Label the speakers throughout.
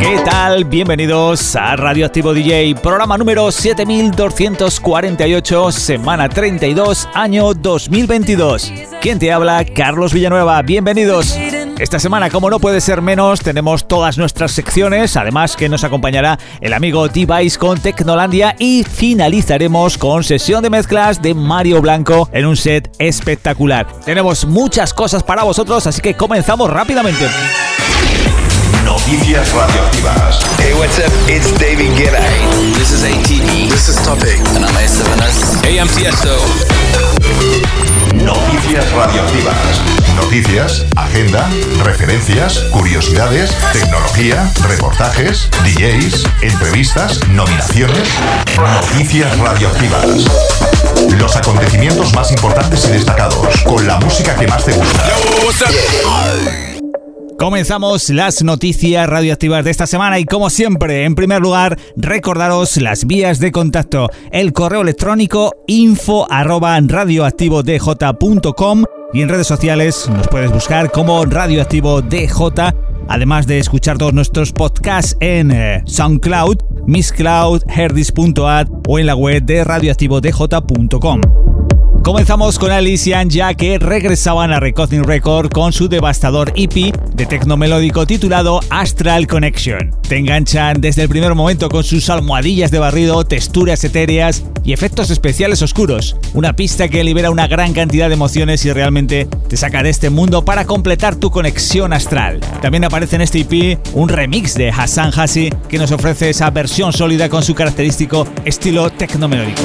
Speaker 1: ¿Qué tal? Bienvenidos a Radioactivo DJ, programa número 7248, semana 32, año 2022. ¿Quién te habla? Carlos Villanueva, bienvenidos. Esta semana, como no puede ser menos, tenemos todas nuestras secciones, además que nos acompañará el amigo Device con Tecnolandia y finalizaremos con sesión de mezclas de Mario Blanco en un set espectacular. Tenemos muchas cosas para vosotros, así que comenzamos rápidamente.
Speaker 2: Noticias radioactivas.
Speaker 3: Hey, what's up? It's David Guetta. This is ATE. This is Topic. And I'm A7S.
Speaker 2: Noticias radioactivas. Noticias, agenda, referencias, curiosidades, tecnología, reportajes, DJs, entrevistas, nominaciones. Noticias radioactivas. Los acontecimientos más importantes y destacados, con la música que más te gusta.
Speaker 1: Comenzamos las noticias radioactivas de esta semana y como siempre, en primer lugar, recordaros las vías de contacto. El correo electrónico info arroba y en redes sociales nos puedes buscar como Radioactivo DJ, además de escuchar todos nuestros podcasts en eh, SoundCloud, Misscloud, Herdis.at o en la web de radioactivodj.com. Comenzamos con Alice y Anja que regresaban a Recording Record con su devastador EP de tecno melódico titulado Astral Connection. Te enganchan desde el primer momento con sus almohadillas de barrido, texturas etéreas y efectos especiales oscuros. Una pista que libera una gran cantidad de emociones y realmente te saca de este mundo para completar tu conexión astral. También aparece en este EP un remix de Hassan Hassi que nos ofrece esa versión sólida con su característico estilo tecno melódico.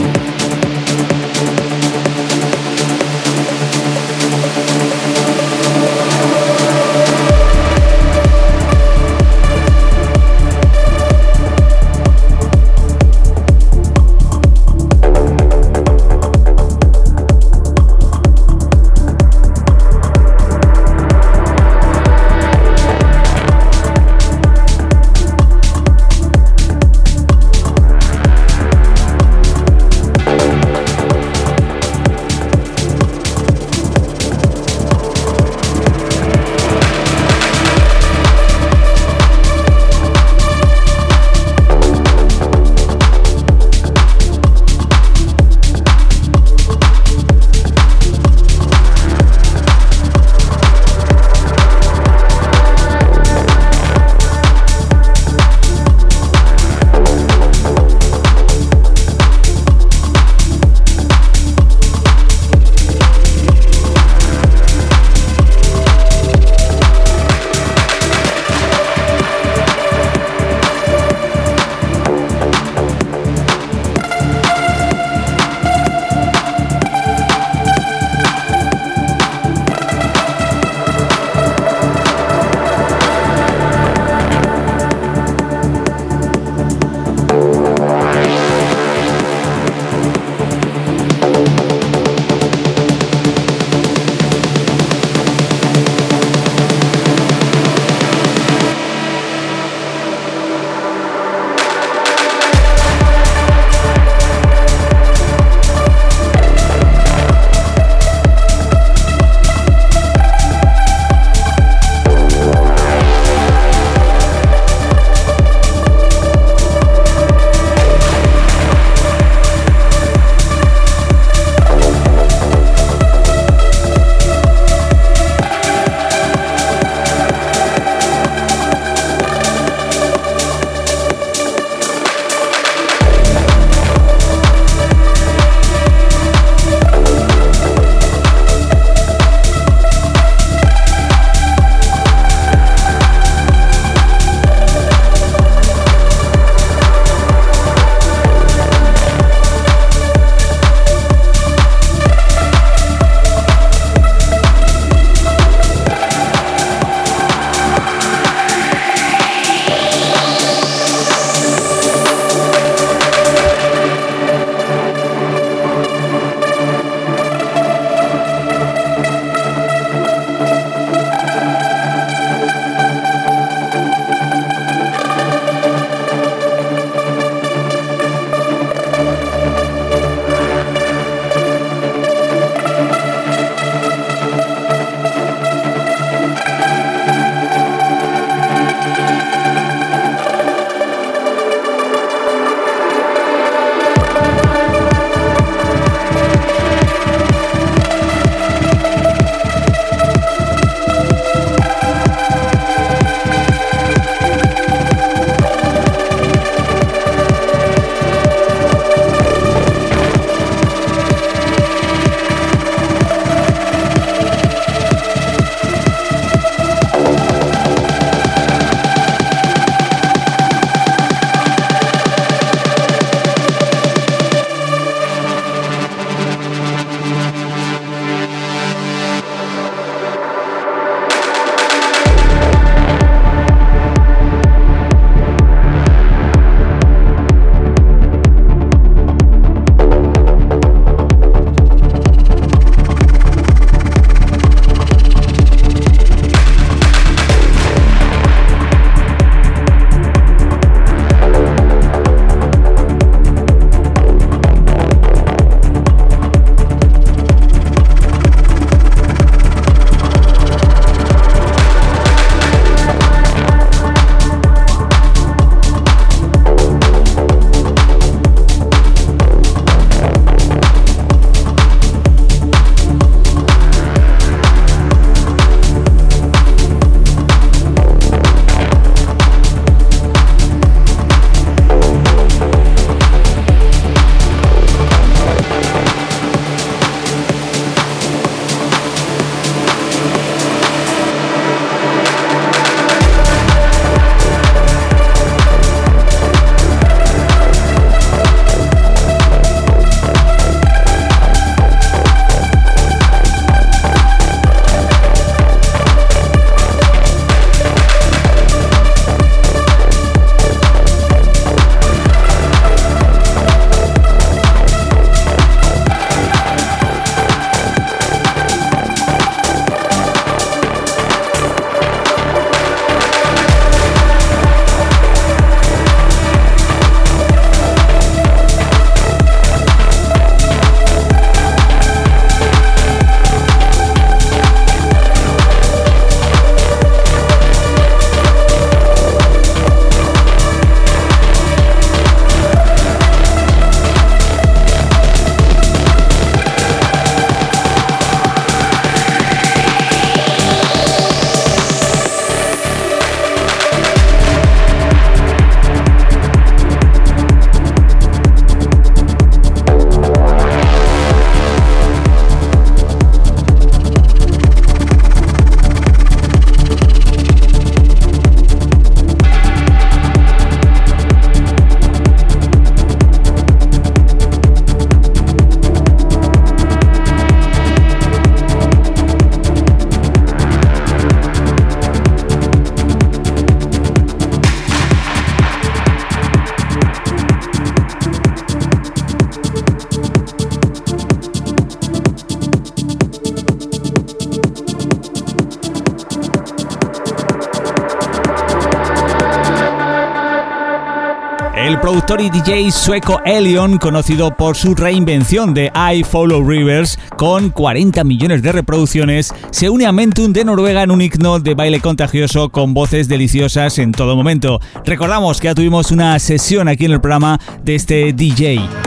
Speaker 4: Productor y DJ sueco Elion, conocido por su reinvención de I Follow Rivers, con 40 millones de reproducciones, se une a Mentum de Noruega en un himno de baile contagioso con voces deliciosas en todo momento. Recordamos que ya tuvimos una sesión aquí en el programa de este DJ.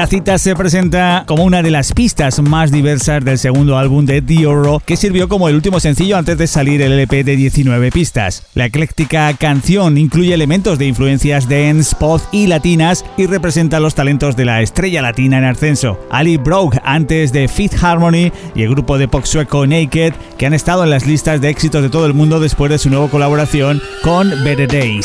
Speaker 4: La cita se presenta como una de las pistas más diversas del segundo álbum de The Oro, que sirvió como el último sencillo antes de salir el LP de 19 pistas. La ecléctica canción incluye elementos de influencias dance, pop y latinas y representa los talentos de la estrella latina en ascenso. Ali Broke antes de Fifth Harmony y el grupo de pop sueco Naked, que han estado en las listas de éxitos de todo el mundo después de su nueva colaboración con Better Days.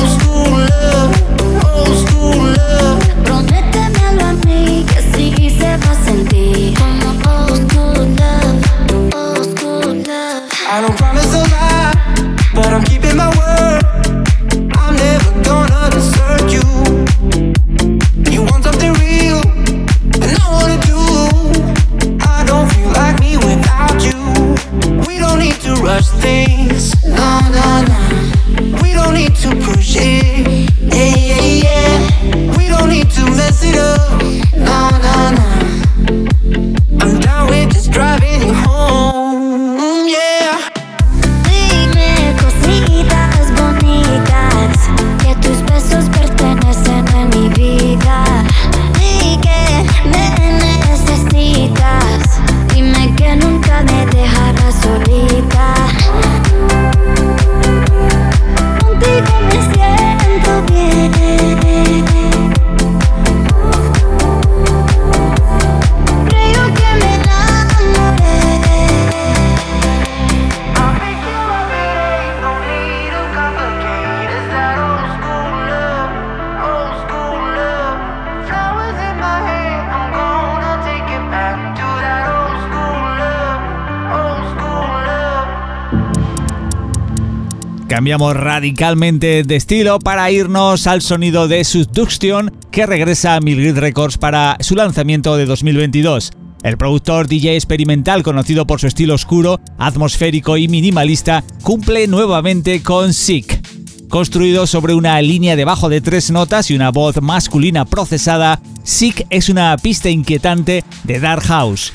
Speaker 1: Cambiamos radicalmente de estilo para irnos al sonido de Subduction que regresa a Milgrid Records para su lanzamiento de 2022. El productor DJ experimental conocido por su estilo oscuro, atmosférico y minimalista cumple nuevamente con Sick. Construido sobre una línea de bajo de tres notas y una voz masculina procesada, Sick es una pista inquietante de Dark House.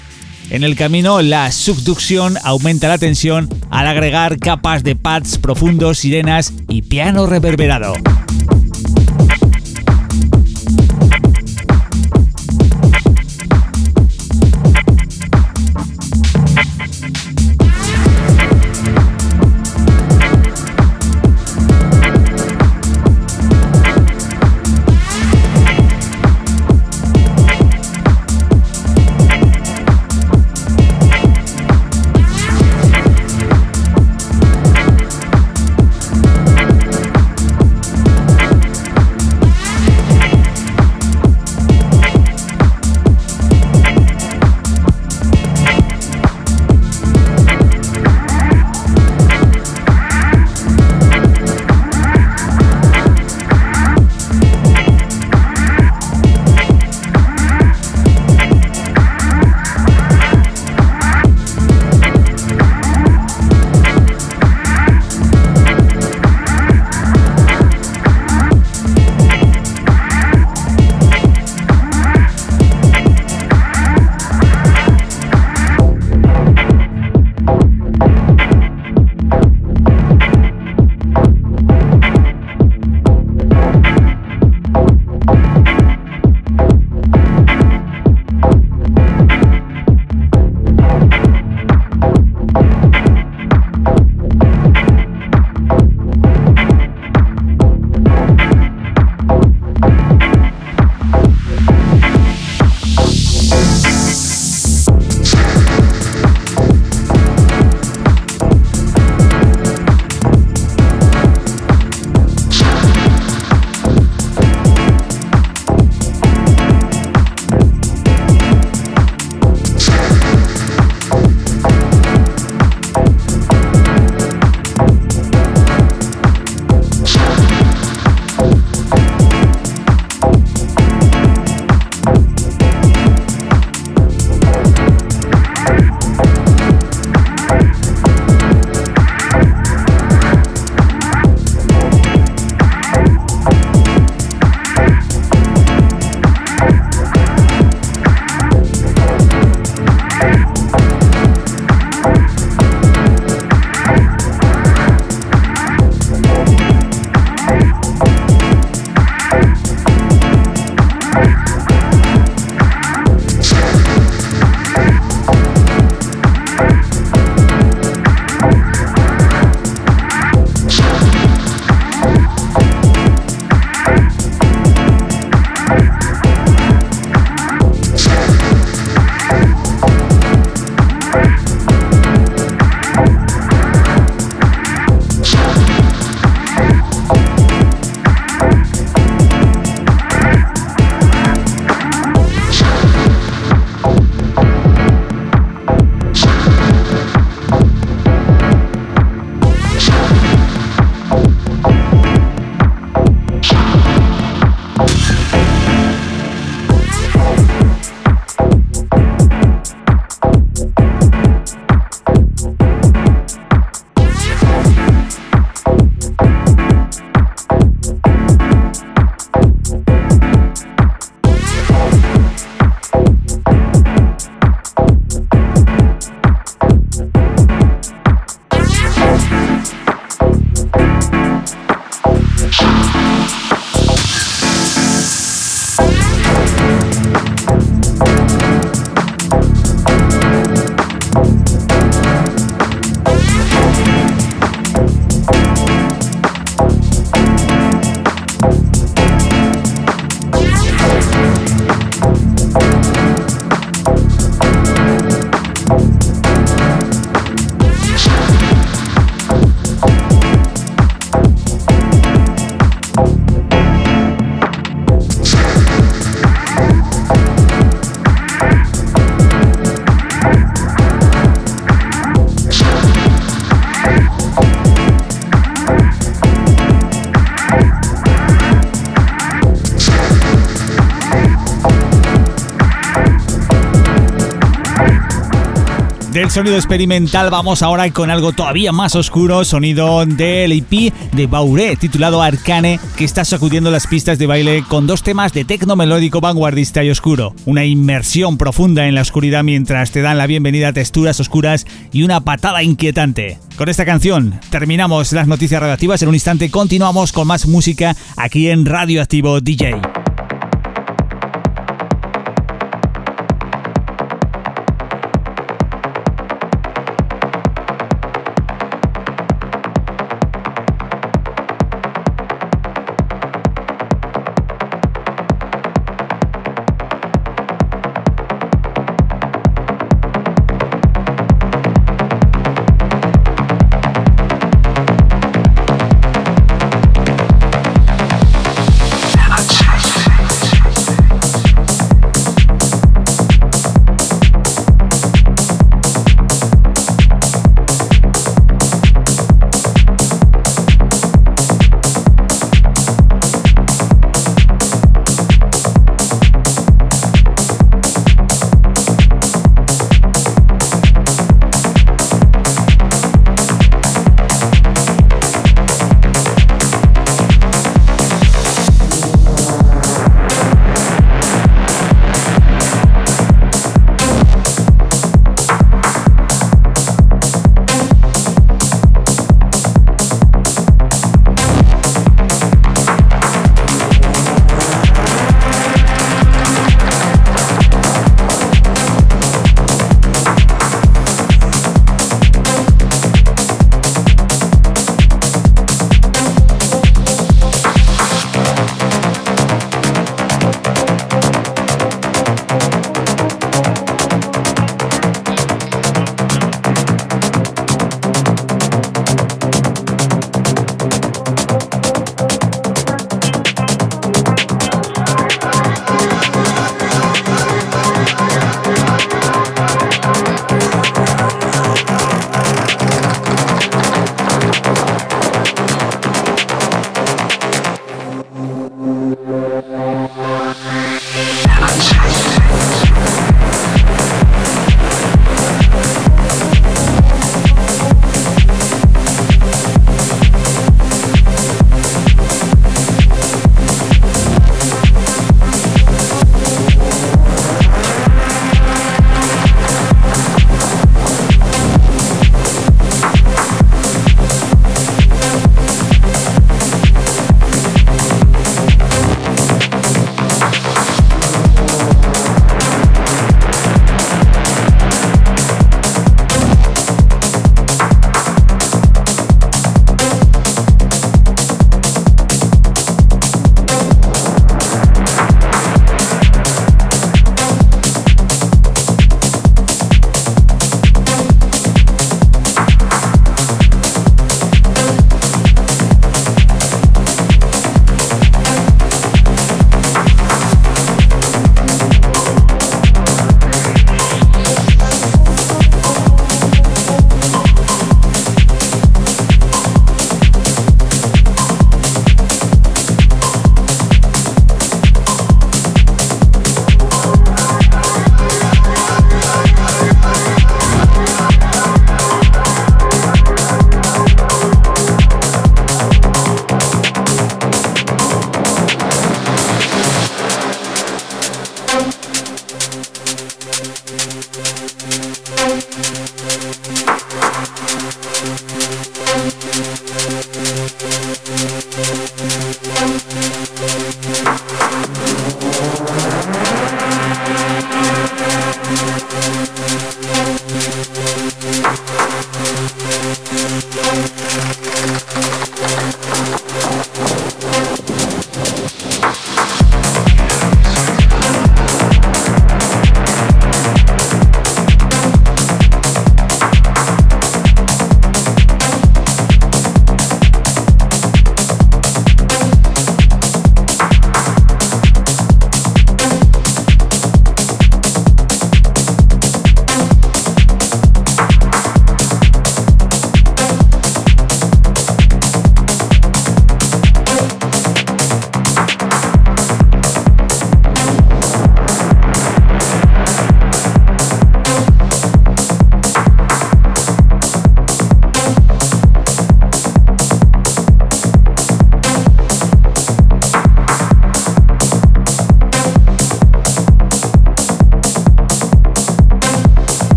Speaker 1: En el camino, la subducción aumenta la tensión al agregar capas de pads profundos, sirenas y piano reverberado. Del sonido experimental vamos ahora con algo todavía más oscuro, sonido del EP de Bauré titulado Arcane, que está sacudiendo las pistas de baile con dos temas de tecno melódico vanguardista y oscuro. Una inmersión profunda en la oscuridad mientras te dan la bienvenida a texturas oscuras y una patada inquietante. Con esta canción terminamos las noticias radioactivas. En un instante continuamos con más música aquí en Radioactivo DJ.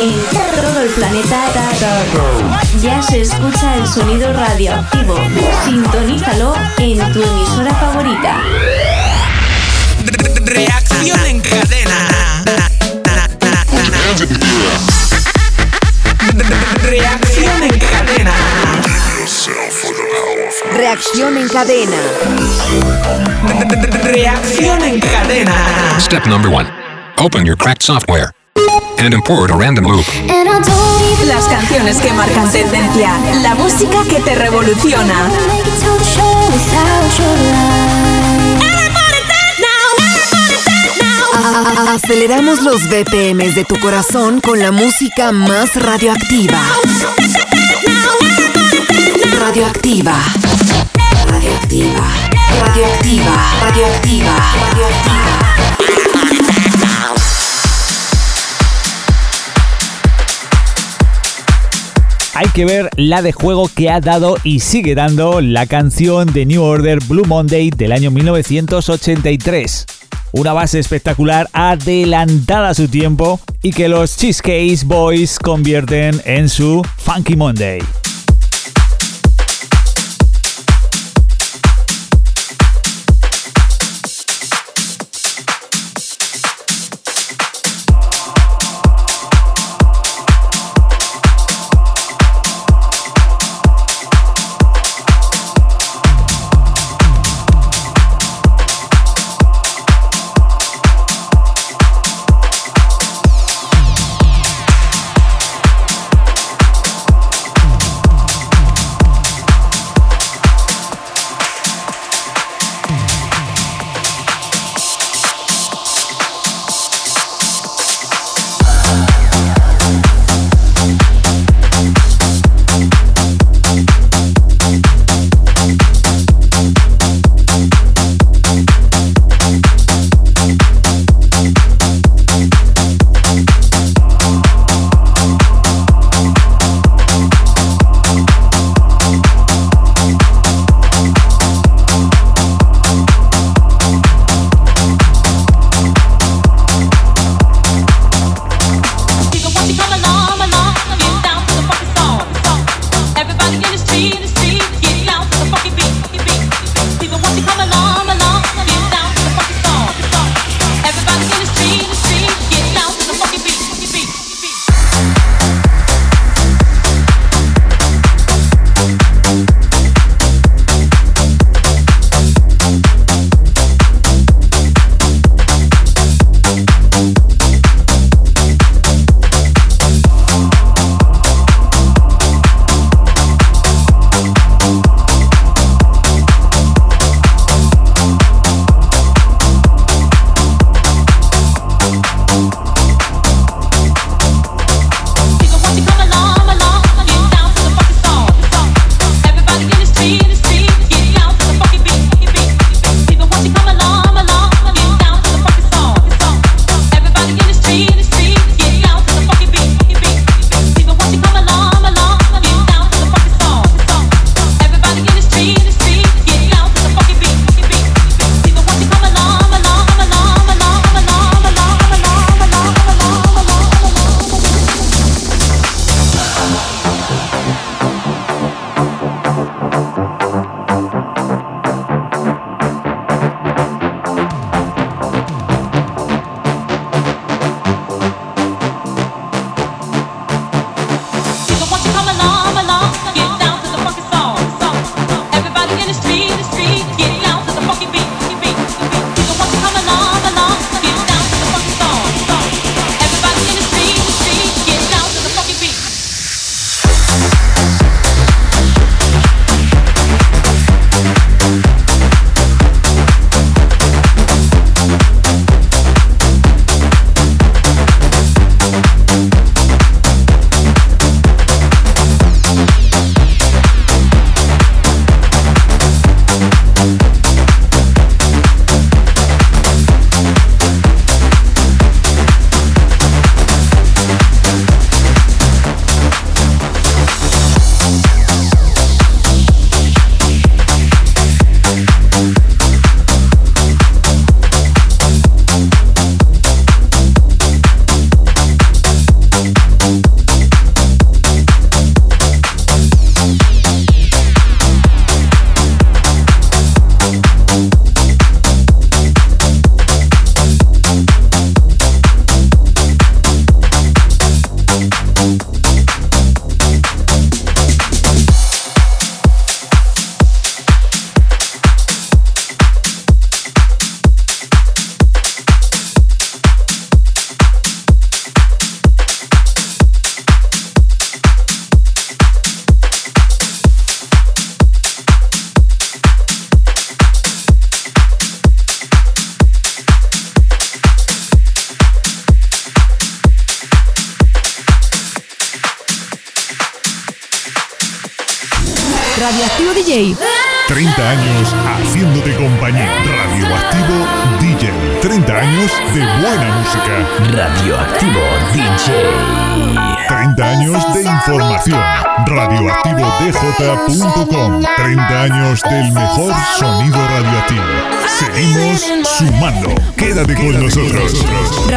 Speaker 5: En todo el planeta ya se escucha el sonido radioactivo. Sintonízalo en tu emisora favorita.
Speaker 6: Reacción en cadena. Reacción en cadena.
Speaker 7: Reacción en cadena.
Speaker 6: Reacción en cadena.
Speaker 8: Step number one. Open your cracked software and import a random loop.
Speaker 9: Las canciones que marcan tendencia, la música que te revoluciona.
Speaker 7: Aceleramos los BPMs de tu corazón con la música más radioactiva. Radioactiva. Radioactiva. Radioactiva. Radioactiva. Radioactiva.
Speaker 1: Hay que ver la de juego que ha dado y sigue dando la canción de New Order Blue Monday del año 1983. Una base espectacular adelantada a su tiempo y que los Cheesecake Boys convierten en su Funky Monday.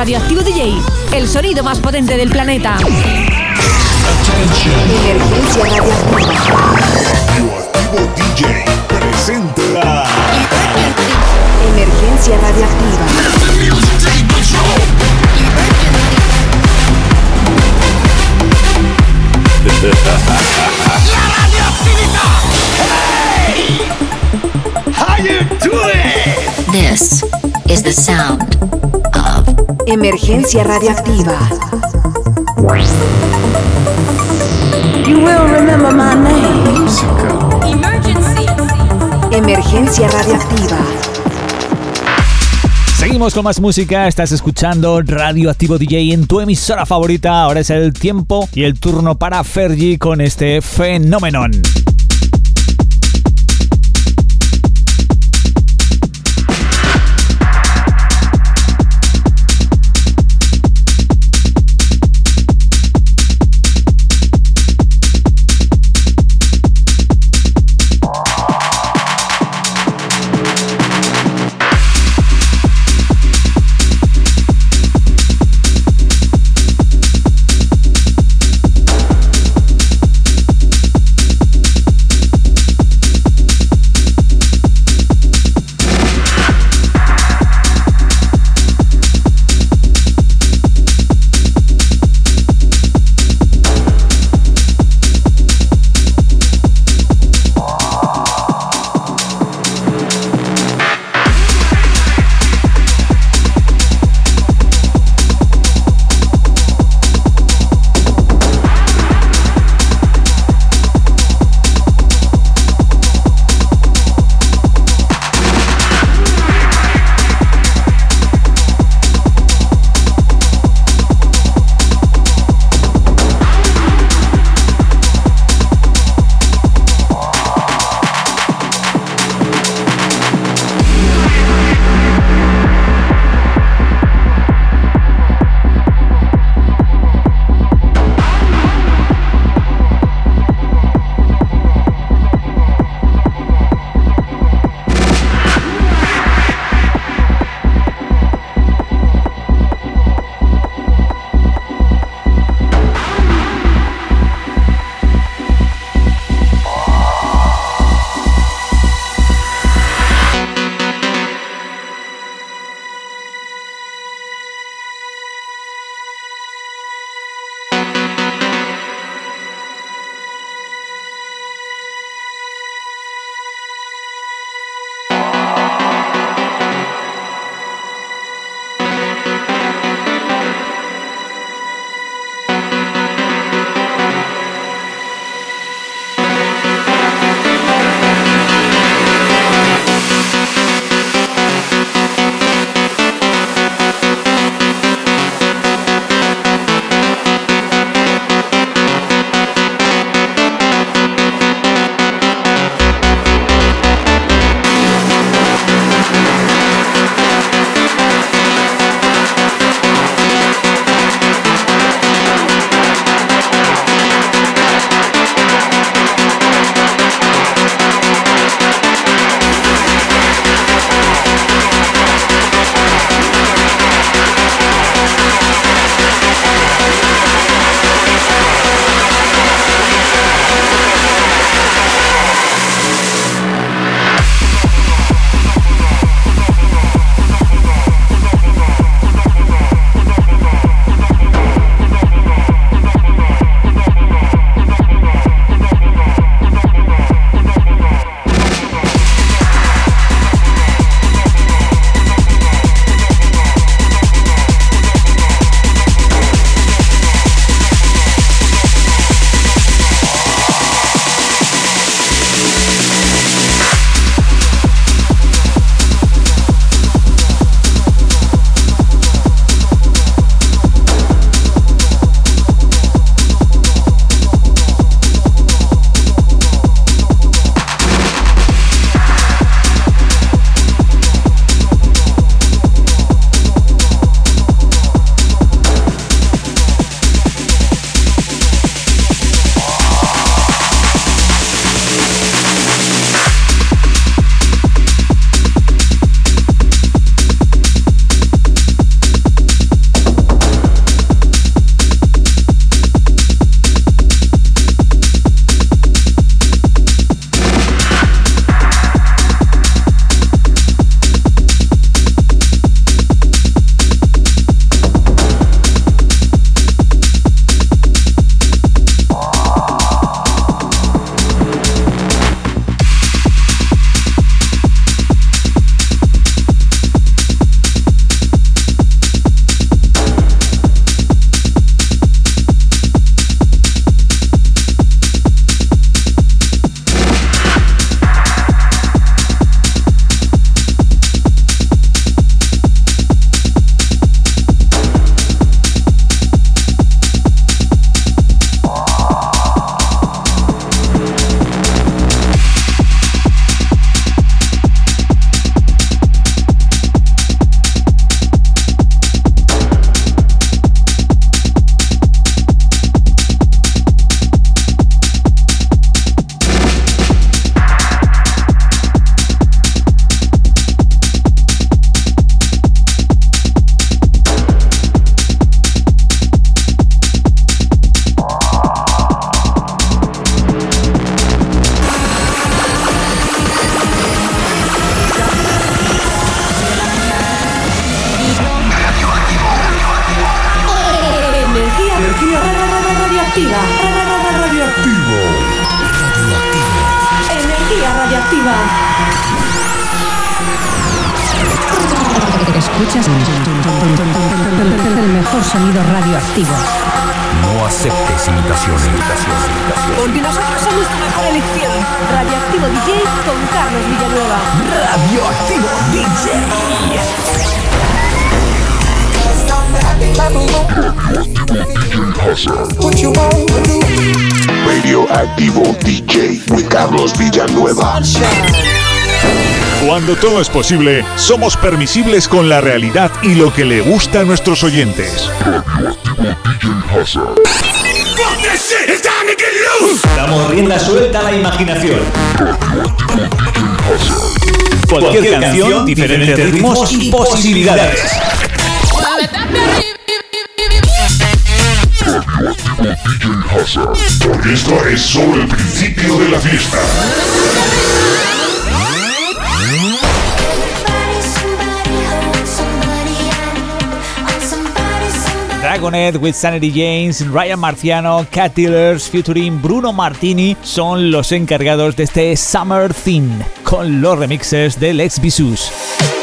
Speaker 10: Radioactivo DJ, el sonido más potente del planeta.
Speaker 11: Emergencia radioactiva. Radioactivo DJ presenta
Speaker 10: Emergencia radioactiva.
Speaker 12: ¡La radioactividad! ¡Hey! How you doing?
Speaker 7: This is the sound
Speaker 10: Emergencia radioactiva.
Speaker 13: You will remember my name.
Speaker 10: Emergencia radioactiva.
Speaker 1: Seguimos con más música, estás escuchando Radioactivo DJ en tu emisora favorita. Ahora es el tiempo y el turno para Fergie con este fenómeno.
Speaker 11: Posible, somos permisibles con la realidad y lo que le gusta a nuestros oyentes.
Speaker 1: Damos rienda suelta a la imaginación. Cualquier canción, diferentes ritmos y posibilidades.
Speaker 14: Porque esto es solo el principio de la fiesta.
Speaker 1: Dragonet with Sanity James, Ryan Marciano, Cat Dealers featuring Bruno Martini son los encargados de este Summer Theme con los remixes del ex Visus.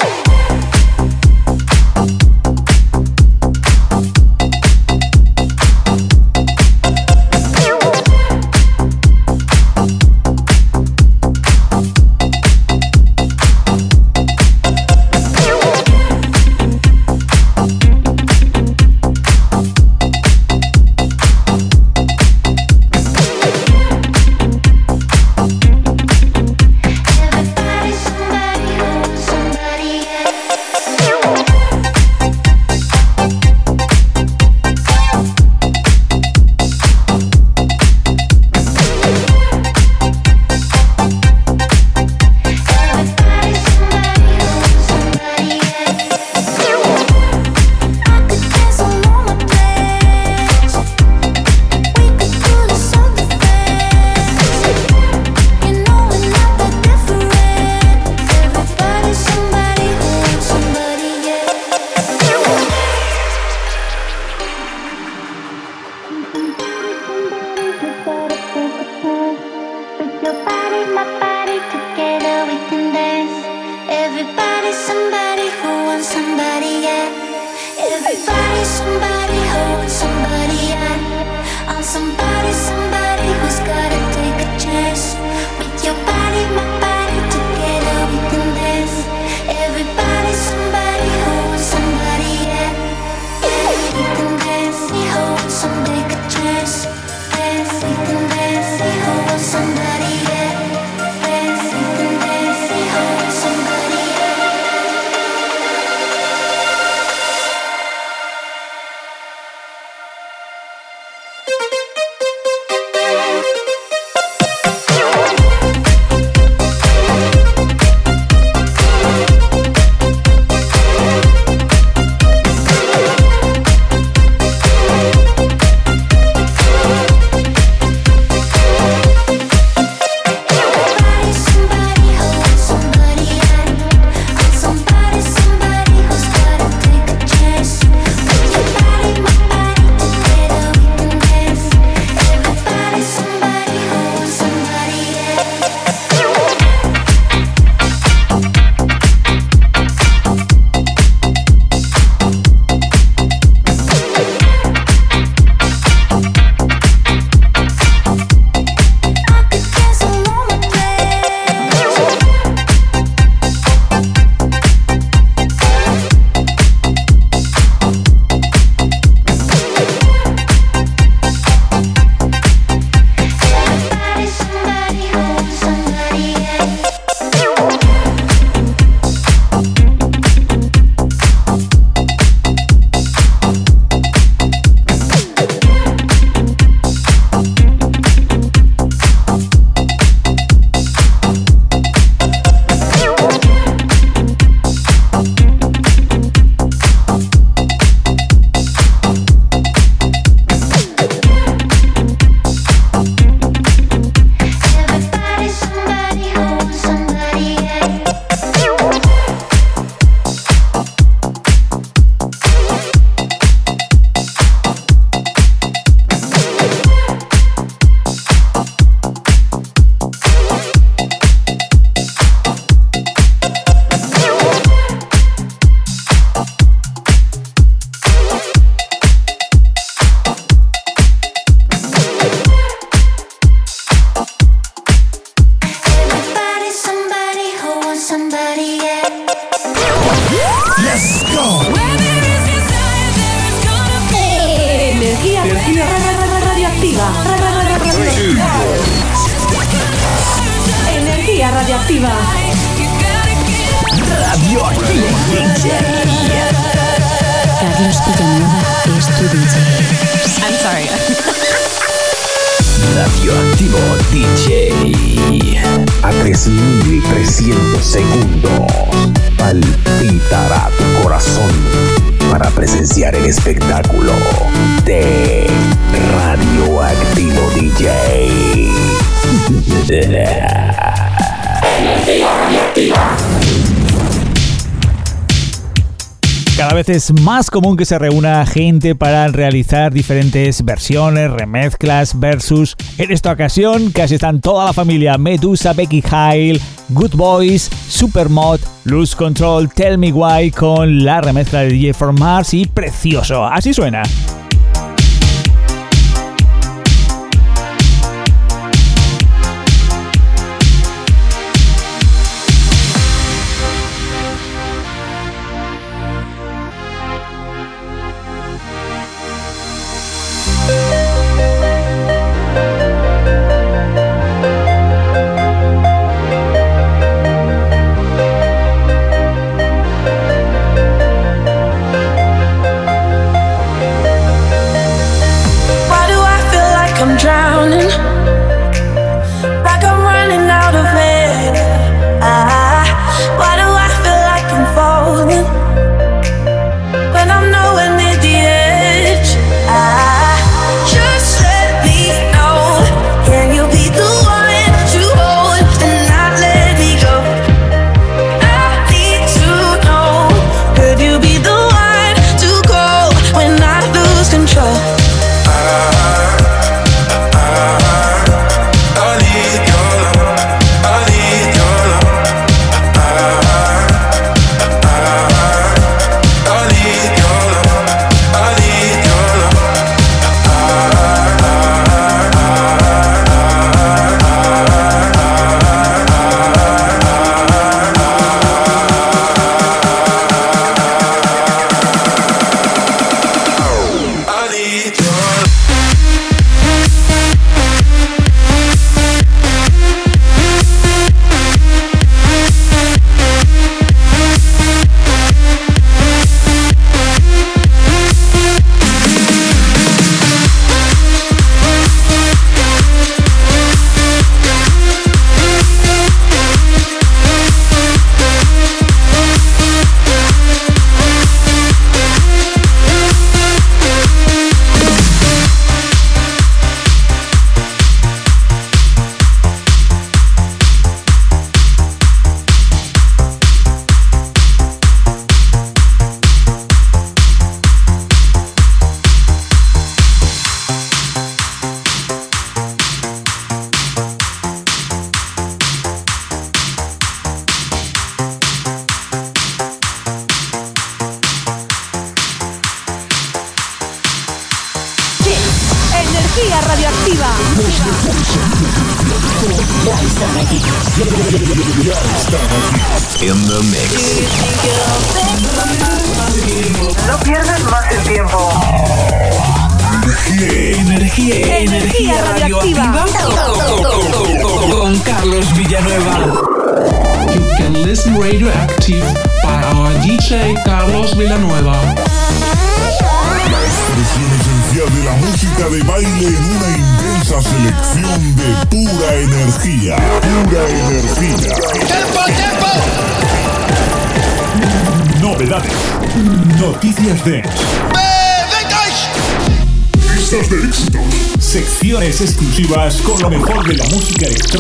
Speaker 5: Radioactiva.
Speaker 15: Radioactivo DJ.
Speaker 16: Carlos Villanueva es tu DJ.
Speaker 17: I'm sorry.
Speaker 15: Radioactivo DJ.
Speaker 18: A 3300 segundos palpitará tu corazón para presenciar el espectáculo de Radioactivo DJ.
Speaker 1: Cada vez es más común que se reúna gente para realizar diferentes versiones, remezclas, versus. En esta ocasión casi están toda la familia Medusa, Becky Hale, Good Boys, Supermod, Lose Control, Tell Me Why con la remezcla de DJ for Mars y precioso. Así suena.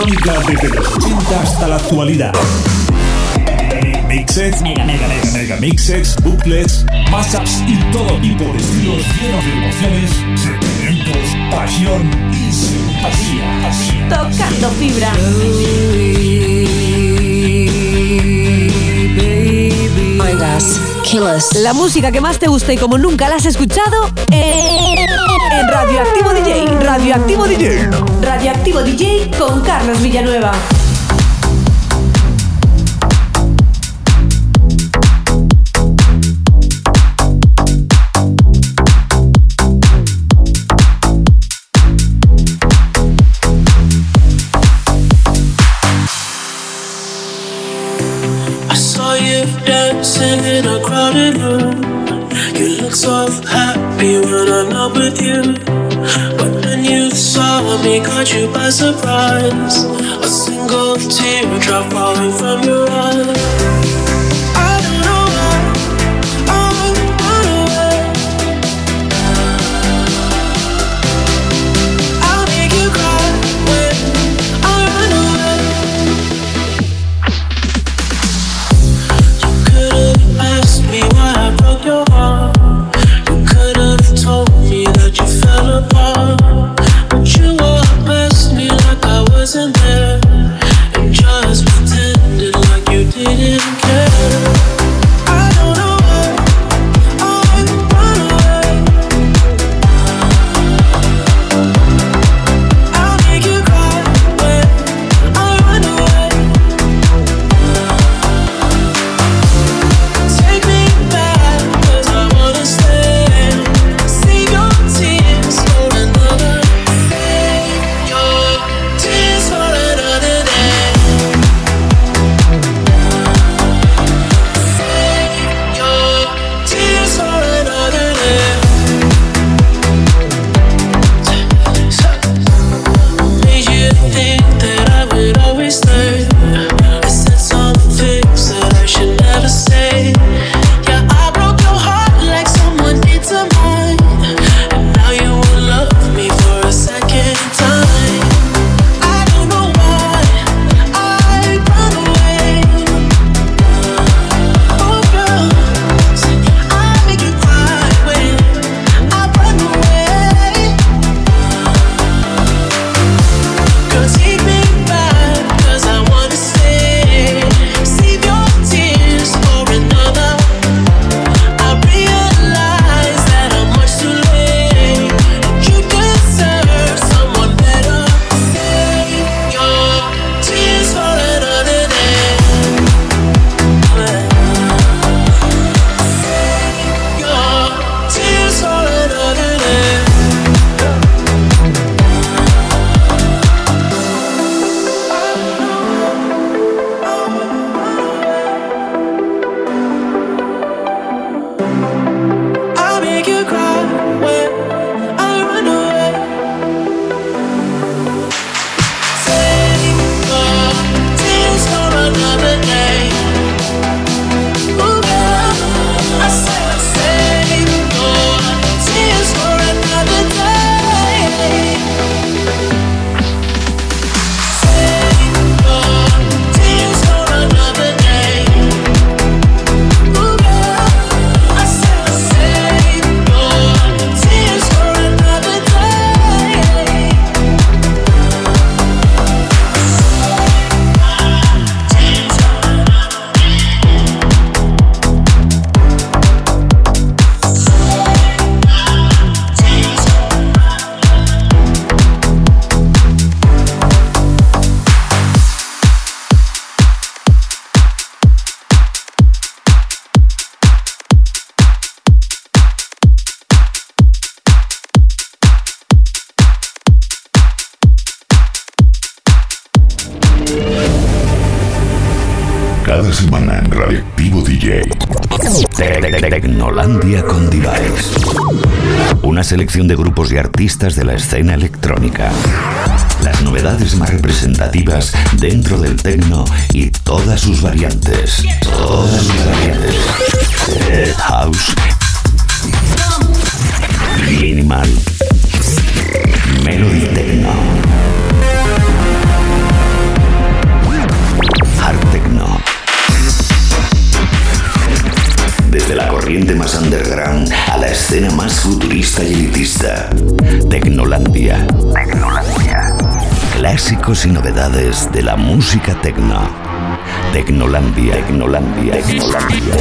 Speaker 11: Electrónica desde los 80 hasta la actualidad. Mixes, mega, mega, mega, mega mixes, booklets, mashups y todo tipo de estilos llenos de emociones, sentimientos, pasión y simpatía.
Speaker 5: Tocando fibra.
Speaker 19: Killers. La música que más te gusta y como nunca la has escuchado en, en Radioactivo DJ. Radioactivo DJ.
Speaker 5: Radioactivo DJ con Carlos Villanueva.
Speaker 20: You look so happy when I'm not with you. But when you saw me, caught you by surprise. A single teardrop falling from your eyes. Eye.
Speaker 21: selección de grupos y artistas de la escena electrónica. Las novedades más representativas dentro del techno y todas sus variantes. Todas sus variantes. House. Minimal. Melody Techno. Desde la corriente más underground a la escena más futurista y elitista. Tecnolandia. Tecnolandia. Clásicos y novedades de la música tecno. Tecnolandia. Tecnolandia. Tecnolandia.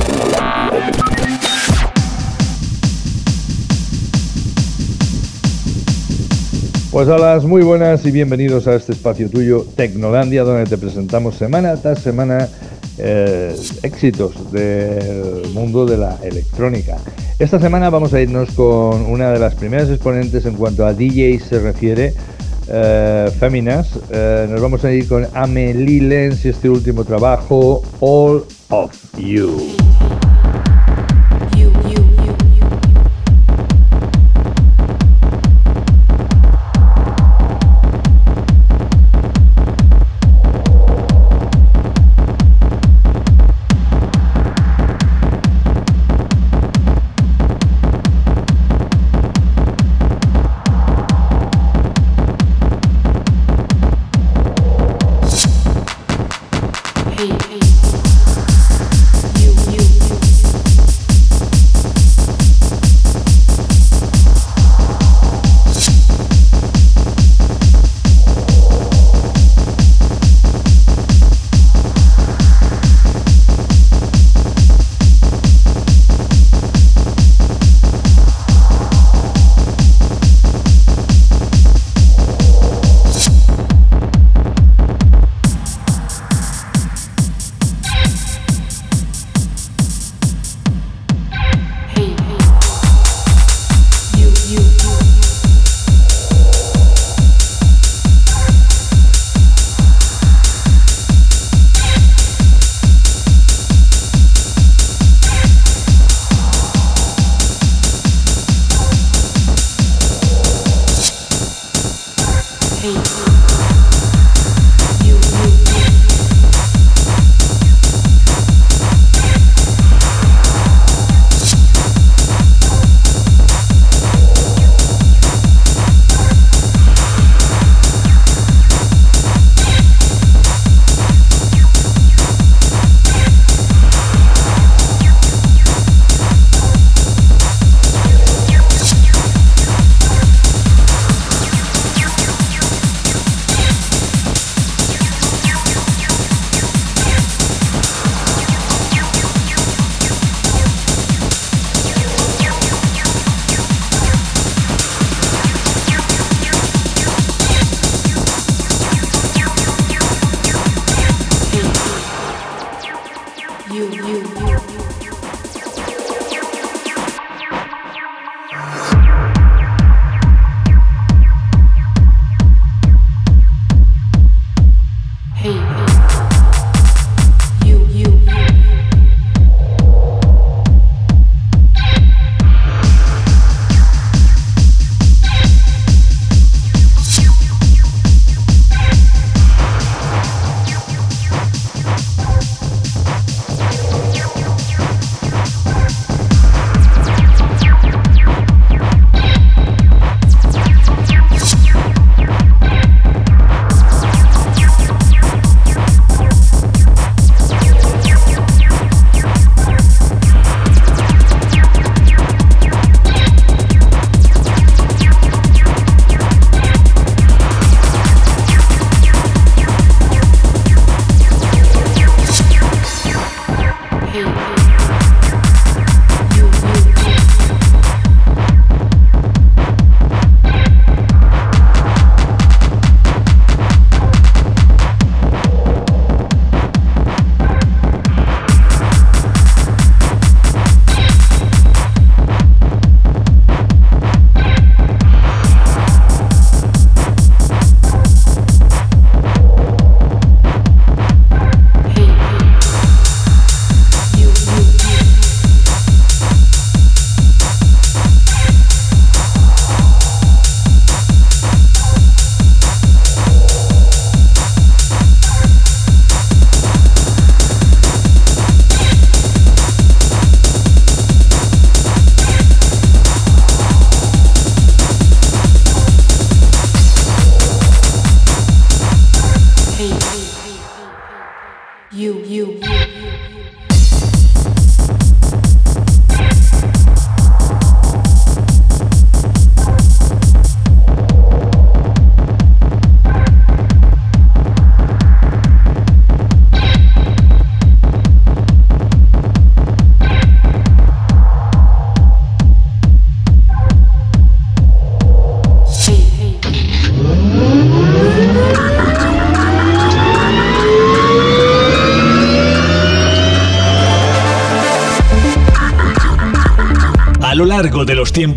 Speaker 17: Pues hola, muy buenas y bienvenidos a este espacio tuyo, Tecnolandia, donde te presentamos semana tras semana eh, éxitos del mundo de la electrónica. Esta semana vamos a irnos con una de las primeras exponentes en cuanto a DJ se refiere, eh, Féminas. Eh, nos vamos a ir con Amelie Lenz y este último trabajo, All of You.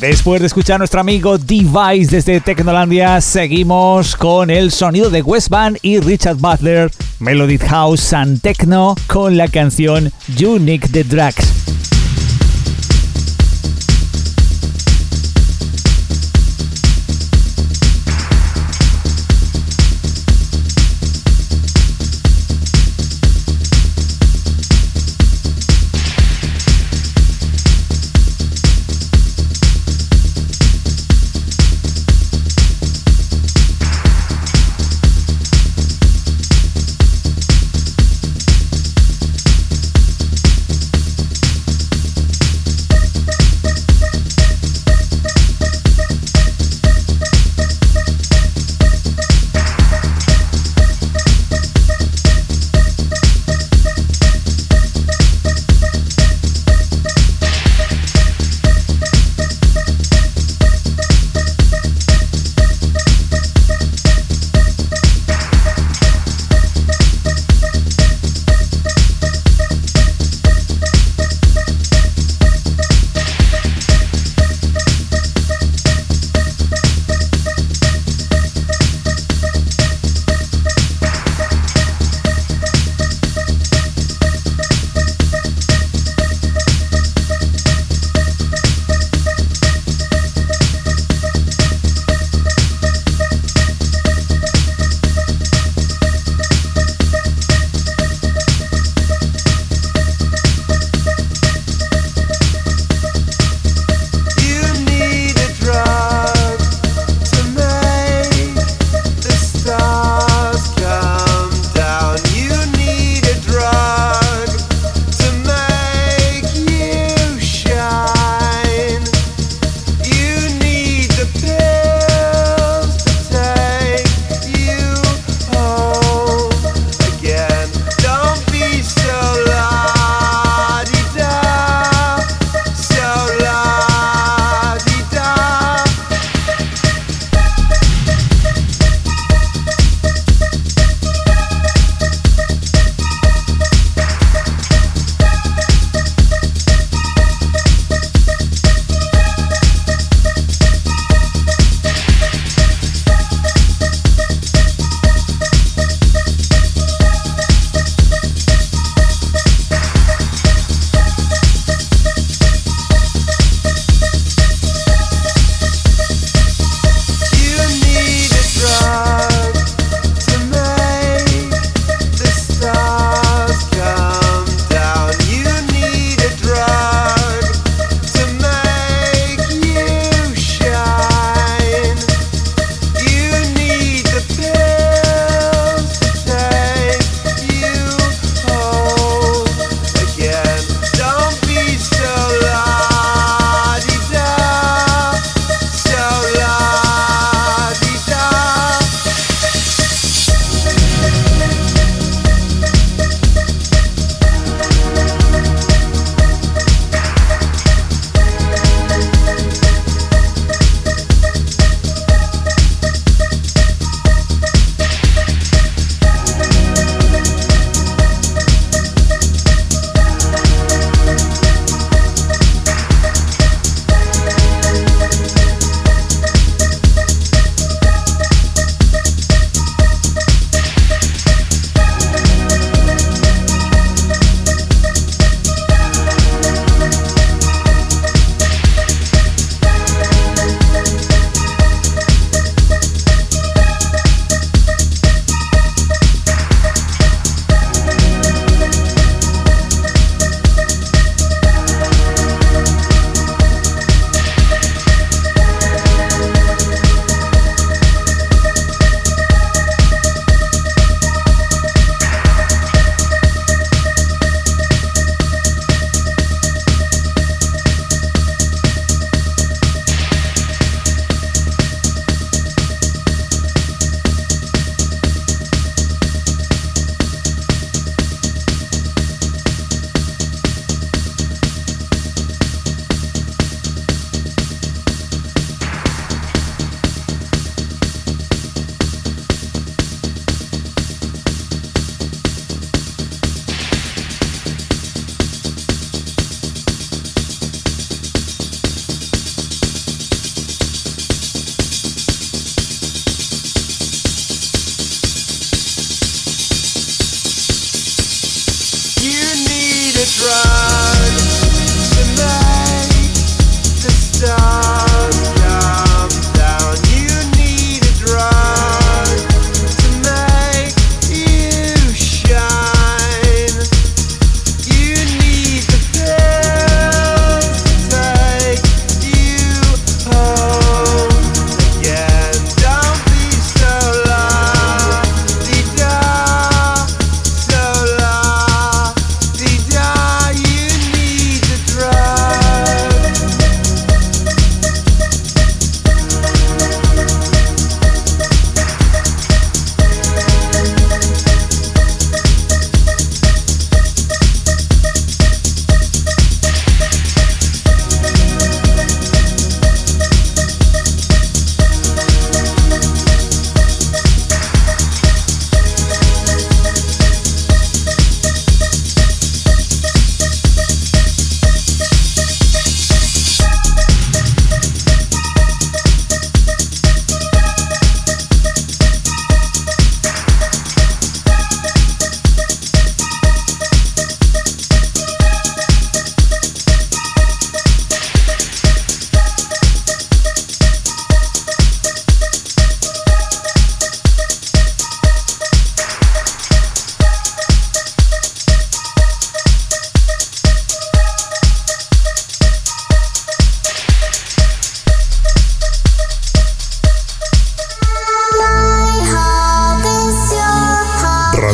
Speaker 1: Después de escuchar a nuestro amigo Device desde Tecnolandia, seguimos con el sonido de Westband y Richard Butler, Melody House and Techno con la canción Unique the Drags.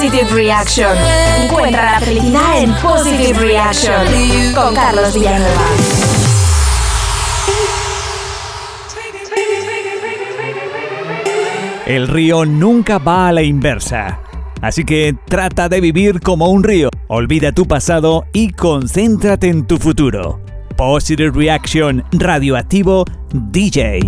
Speaker 9: Positive Reaction. Encuentra la felicidad en Positive Reaction con Carlos Villanueva.
Speaker 1: El río nunca va a la inversa. Así que trata de vivir como un río. Olvida tu pasado y concéntrate en tu futuro. Positive Reaction Radioactivo DJ.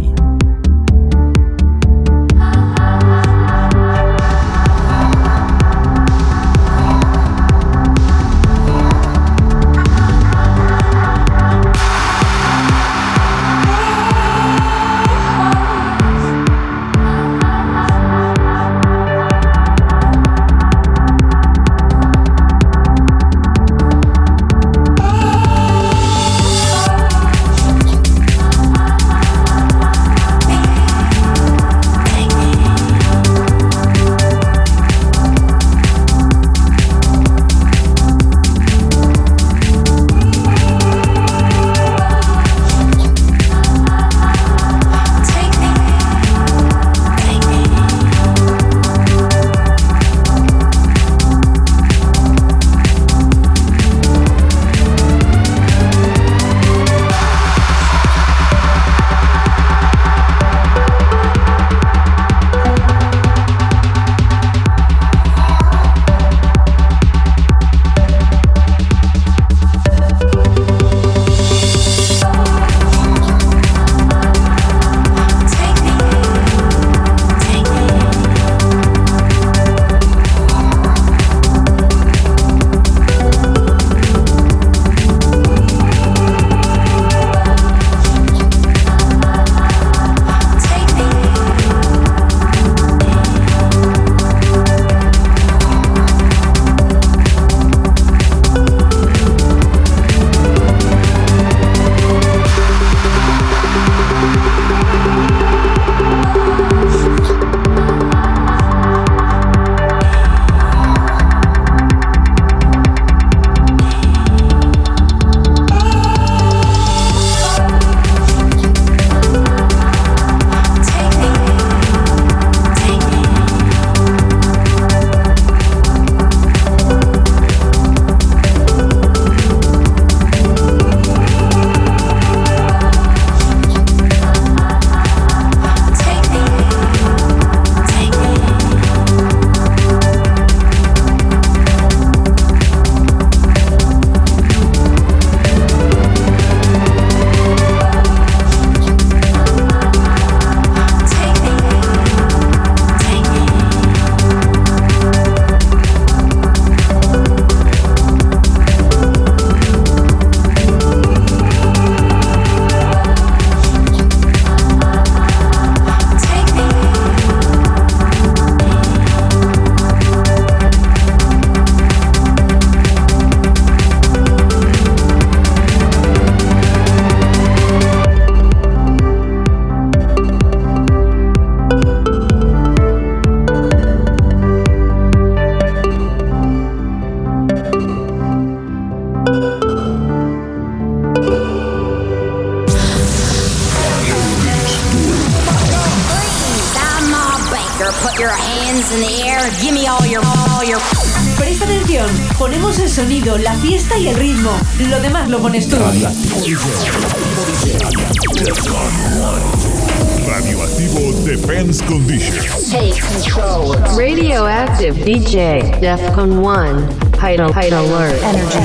Speaker 11: Radioactivo Defense Condition.
Speaker 22: Take control. Radioactive DJ, Defcon 1. Height, height alert. Energy.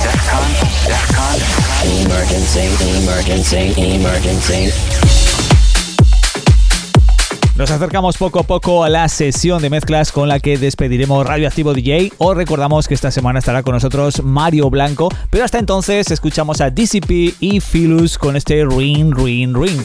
Speaker 22: DEFCON. DEFCON.
Speaker 15: Emergency, emergency, emergency.
Speaker 1: Nos acercamos poco a poco a la sesión de mezclas con la que despediremos Radioactivo DJ. Os recordamos que esta semana estará con nosotros Mario Blanco, pero hasta entonces escuchamos a DCP y Philus con este Ring, Ring, Ring.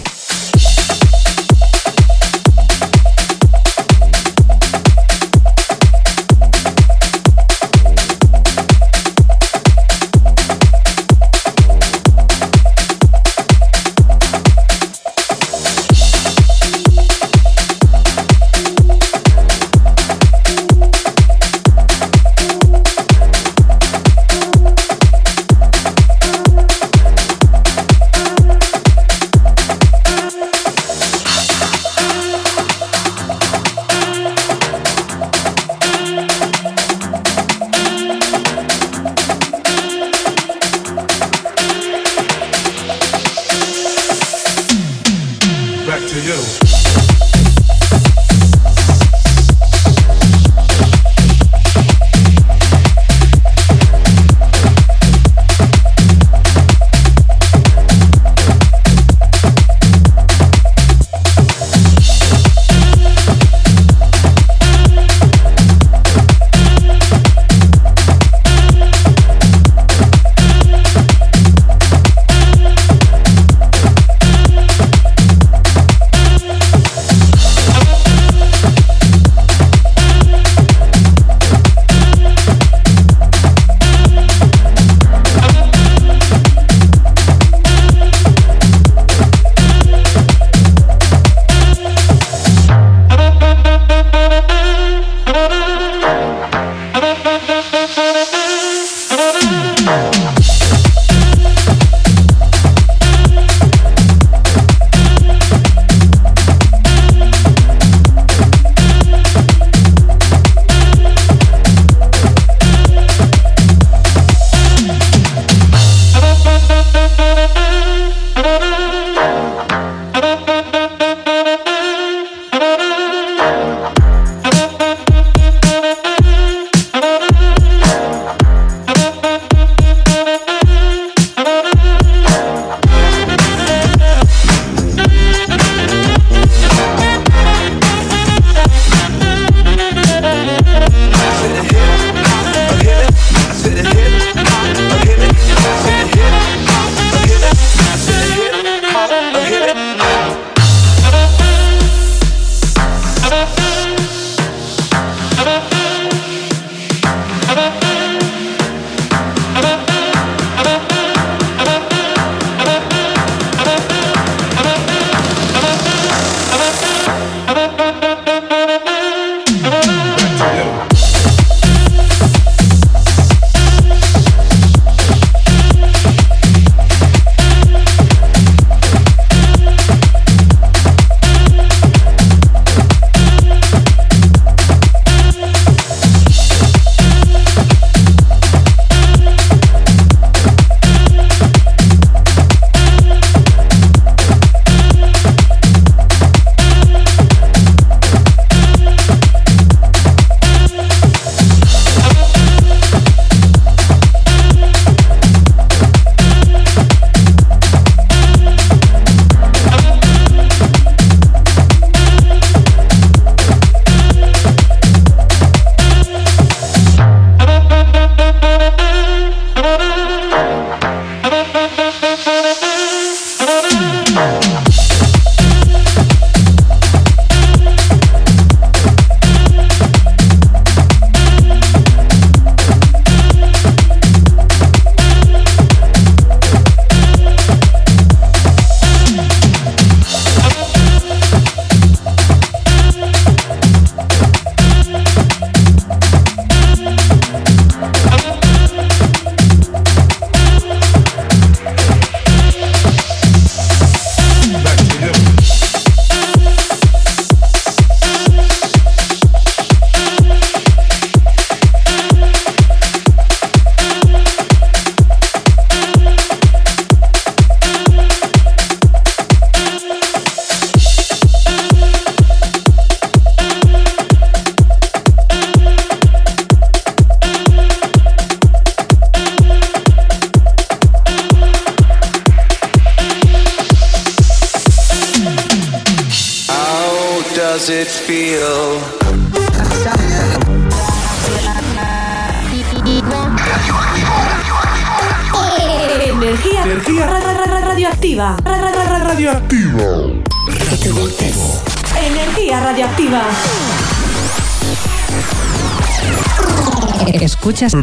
Speaker 23: Escuchas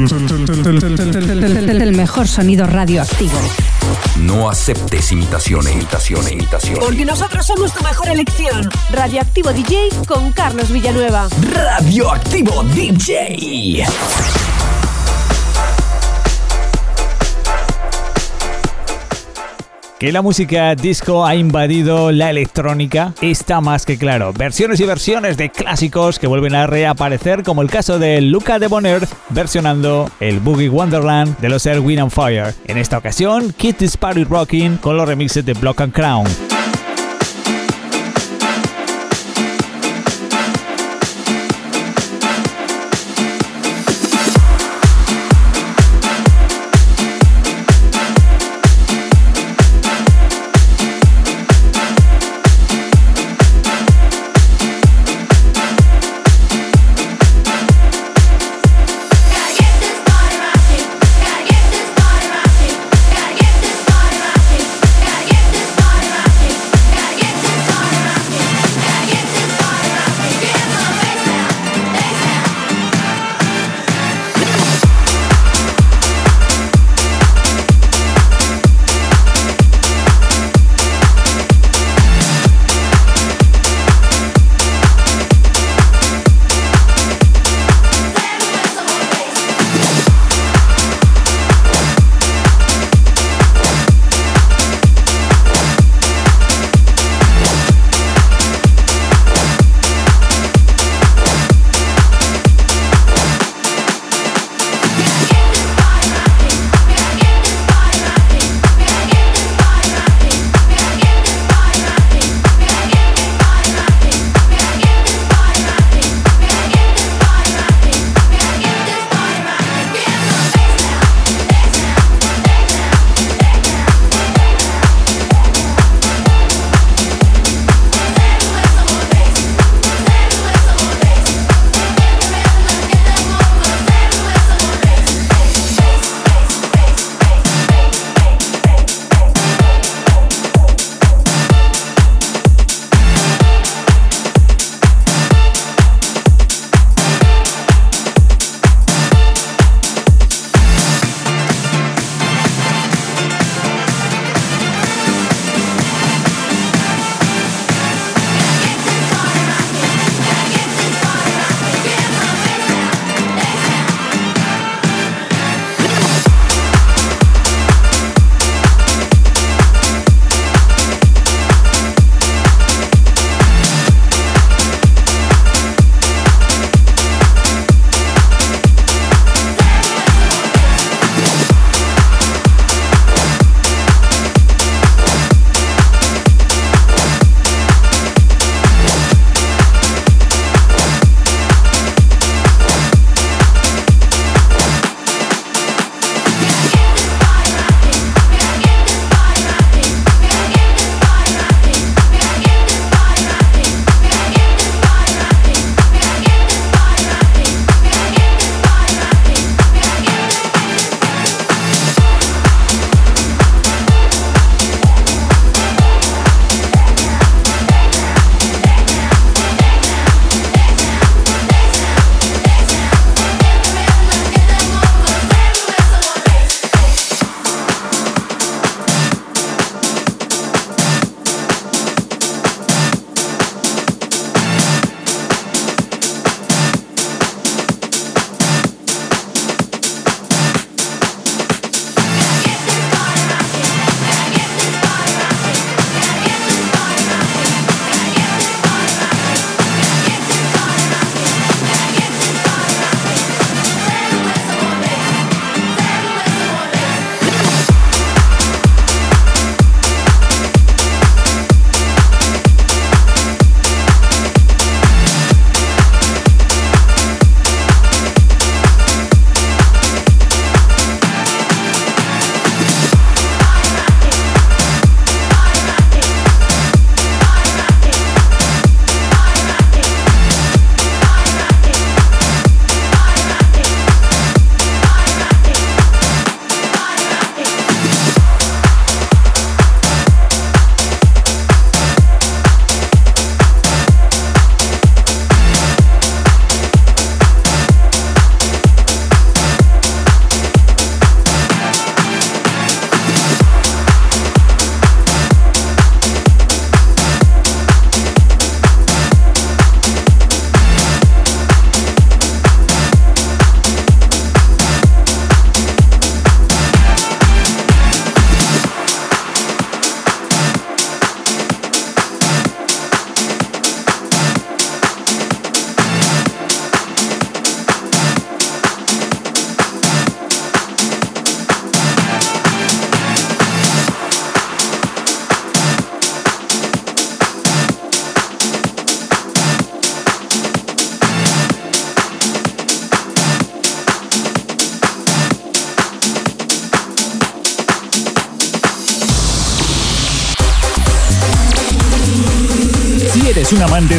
Speaker 23: el mejor sonido radioactivo.
Speaker 24: No aceptes imitaciones, imitaciones, imitaciones.
Speaker 19: Porque nosotros somos tu mejor elección. Radioactivo DJ con Carlos Villanueva.
Speaker 24: Radioactivo DJ.
Speaker 1: Que la música disco ha invadido la electrónica está más que claro. Versiones y versiones de clásicos que vuelven a reaparecer, como el caso de Luca de Bonner versionando el Boogie Wonderland de los Air, Wind and Fire. En esta ocasión, Kid Party Rocking con los remixes de Block and Crown.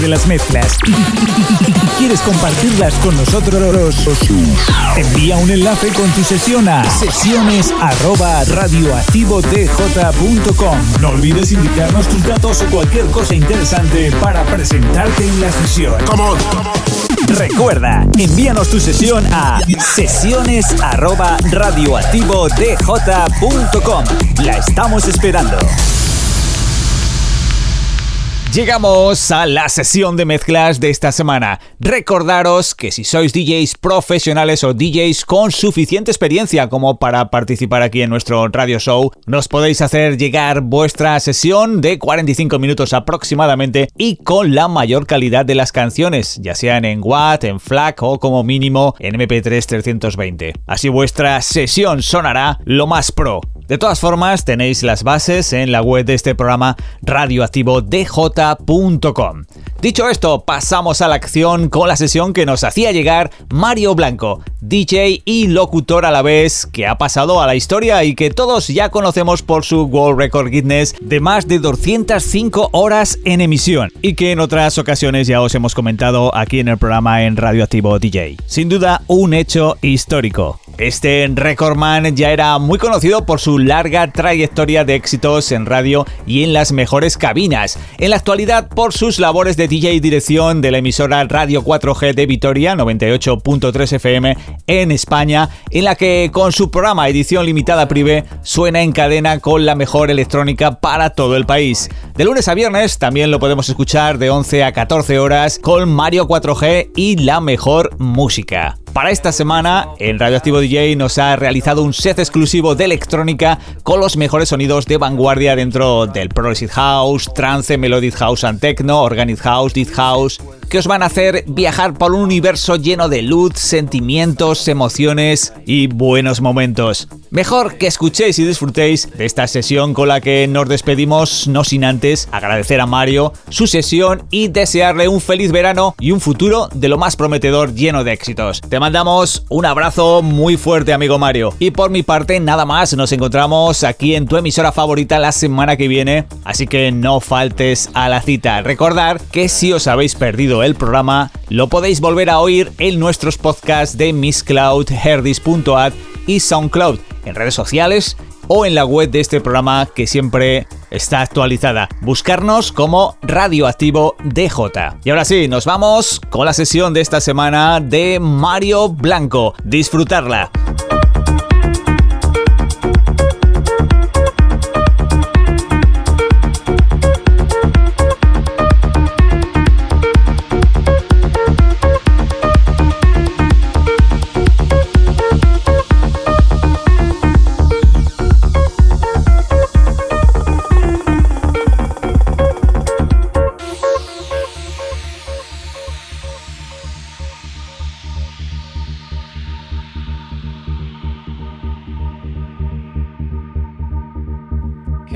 Speaker 1: De las mezclas. Y quieres compartirlas con nosotros, envía un enlace con tu sesión a sesiones No olvides indicarnos tus datos o cualquier cosa interesante para presentarte en la sesión. Recuerda, envíanos tu sesión a sesiones La estamos esperando. Llegamos a la sesión de mezclas de esta semana. Recordaros que si sois DJs profesionales o DJs con suficiente experiencia como para participar aquí en nuestro radio show, nos podéis hacer llegar vuestra sesión de 45 minutos aproximadamente y con la mayor calidad de las canciones, ya sean en Watt, en FLAC o como mínimo en MP3 320. Así vuestra sesión sonará lo más pro. De todas formas, tenéis las bases en la web de este programa radioactivo Dicho esto, pasamos a la acción con la sesión que nos hacía llegar Mario Blanco, DJ y locutor a la vez, que ha pasado a la historia y que todos ya conocemos por su World Record Guinness de más de 205 horas en emisión y que en otras ocasiones ya os hemos comentado aquí en el programa en Radioactivo DJ. Sin duda, un hecho histórico. Este recordman ya era muy conocido por su larga trayectoria de éxitos en radio y en las mejores cabinas. En la actualidad, por sus labores de DJ y dirección de la emisora Radio 4G de Vitoria 98.3 FM en España, en la que con su programa Edición Limitada Privé suena en cadena con la mejor electrónica para todo el país. De lunes a viernes también lo podemos escuchar de 11 a 14 horas con Mario 4G y la mejor música. Para esta semana, en Radioactivo DJ nos ha realizado un set exclusivo de electrónica con los mejores sonidos de vanguardia dentro del Progressive House, Trance, Melodic House and Techno, Organic House, Deep House, que os van a hacer viajar por un universo lleno de luz, sentimientos, emociones y buenos momentos. Mejor que escuchéis y disfrutéis de esta sesión con la que nos despedimos, no sin antes agradecer a Mario su sesión y desearle un feliz verano y un futuro de lo más prometedor lleno de éxitos. Te mandamos un abrazo muy fuerte, amigo Mario. Y por mi parte, nada más, nos encontramos aquí en tu emisora favorita la semana que viene, así que no faltes a la cita. Recordar que si os habéis perdido el programa, lo podéis volver a oír en nuestros podcasts de Miss Cloud, Herdis.at y SoundCloud, en redes sociales o en la web de este programa que siempre está actualizada. Buscarnos como Radioactivo DJ. Y ahora sí, nos vamos con la sesión de esta semana de Mario Blanco. Disfrutarla.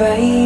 Speaker 25: vai